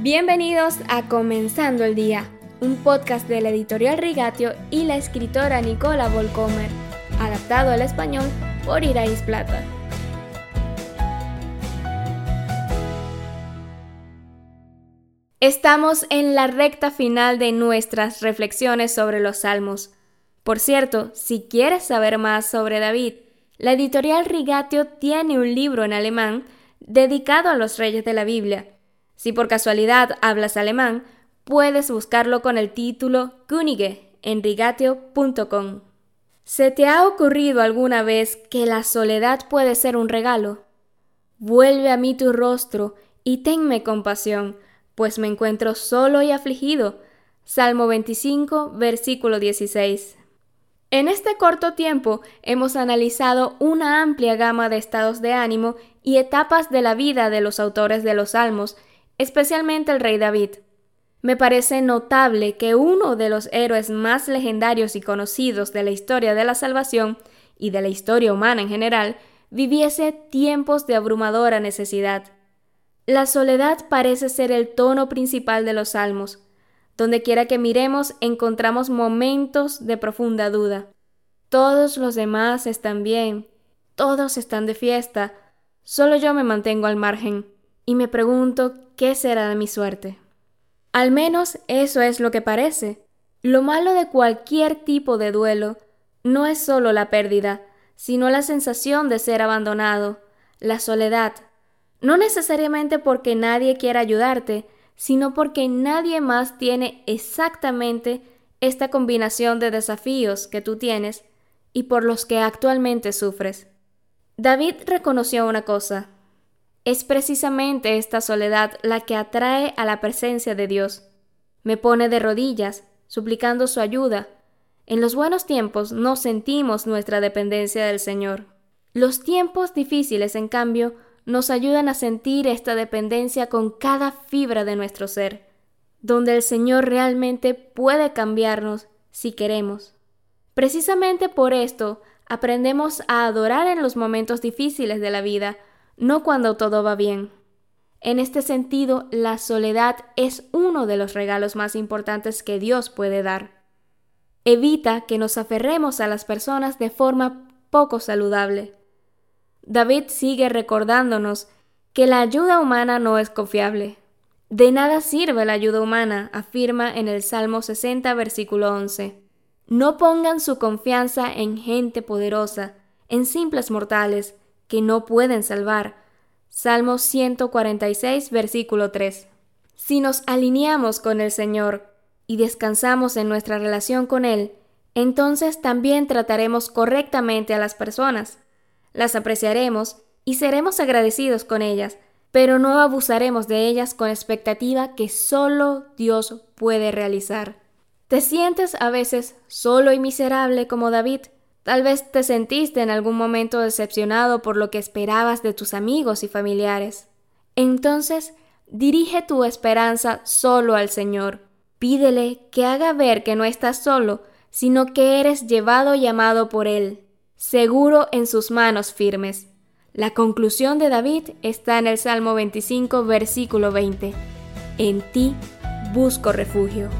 Bienvenidos a Comenzando el Día, un podcast de la editorial Rigatio y la escritora Nicola Volcomer, adaptado al español por Irais Plata. Estamos en la recta final de nuestras reflexiones sobre los salmos. Por cierto, si quieres saber más sobre David, la editorial Rigatio tiene un libro en alemán dedicado a los reyes de la Biblia. Si por casualidad hablas alemán, puedes buscarlo con el título Könige en rigatio.com. ¿Se te ha ocurrido alguna vez que la soledad puede ser un regalo? Vuelve a mí tu rostro y tenme compasión, pues me encuentro solo y afligido. Salmo 25, versículo 16. En este corto tiempo hemos analizado una amplia gama de estados de ánimo y etapas de la vida de los autores de los Salmos, especialmente el rey David. Me parece notable que uno de los héroes más legendarios y conocidos de la historia de la salvación y de la historia humana en general viviese tiempos de abrumadora necesidad. La soledad parece ser el tono principal de los salmos. Donde quiera que miremos encontramos momentos de profunda duda. Todos los demás están bien, todos están de fiesta, solo yo me mantengo al margen y me pregunto qué será de mi suerte. Al menos eso es lo que parece. Lo malo de cualquier tipo de duelo no es solo la pérdida, sino la sensación de ser abandonado, la soledad. No necesariamente porque nadie quiera ayudarte, sino porque nadie más tiene exactamente esta combinación de desafíos que tú tienes y por los que actualmente sufres. David reconoció una cosa. Es precisamente esta soledad la que atrae a la presencia de Dios. Me pone de rodillas, suplicando su ayuda. En los buenos tiempos no sentimos nuestra dependencia del Señor. Los tiempos difíciles, en cambio, nos ayudan a sentir esta dependencia con cada fibra de nuestro ser, donde el Señor realmente puede cambiarnos si queremos. Precisamente por esto aprendemos a adorar en los momentos difíciles de la vida, no cuando todo va bien. En este sentido, la soledad es uno de los regalos más importantes que Dios puede dar. Evita que nos aferremos a las personas de forma poco saludable. David sigue recordándonos que la ayuda humana no es confiable. De nada sirve la ayuda humana, afirma en el Salmo 60, versículo 11. No pongan su confianza en gente poderosa, en simples mortales, que no pueden salvar. Salmo 146, versículo 3. Si nos alineamos con el Señor y descansamos en nuestra relación con Él, entonces también trataremos correctamente a las personas, las apreciaremos y seremos agradecidos con ellas, pero no abusaremos de ellas con expectativa que solo Dios puede realizar. ¿Te sientes a veces solo y miserable como David? Tal vez te sentiste en algún momento decepcionado por lo que esperabas de tus amigos y familiares. Entonces, dirige tu esperanza solo al Señor. Pídele que haga ver que no estás solo, sino que eres llevado y amado por Él, seguro en sus manos firmes. La conclusión de David está en el Salmo 25, versículo 20. En ti busco refugio.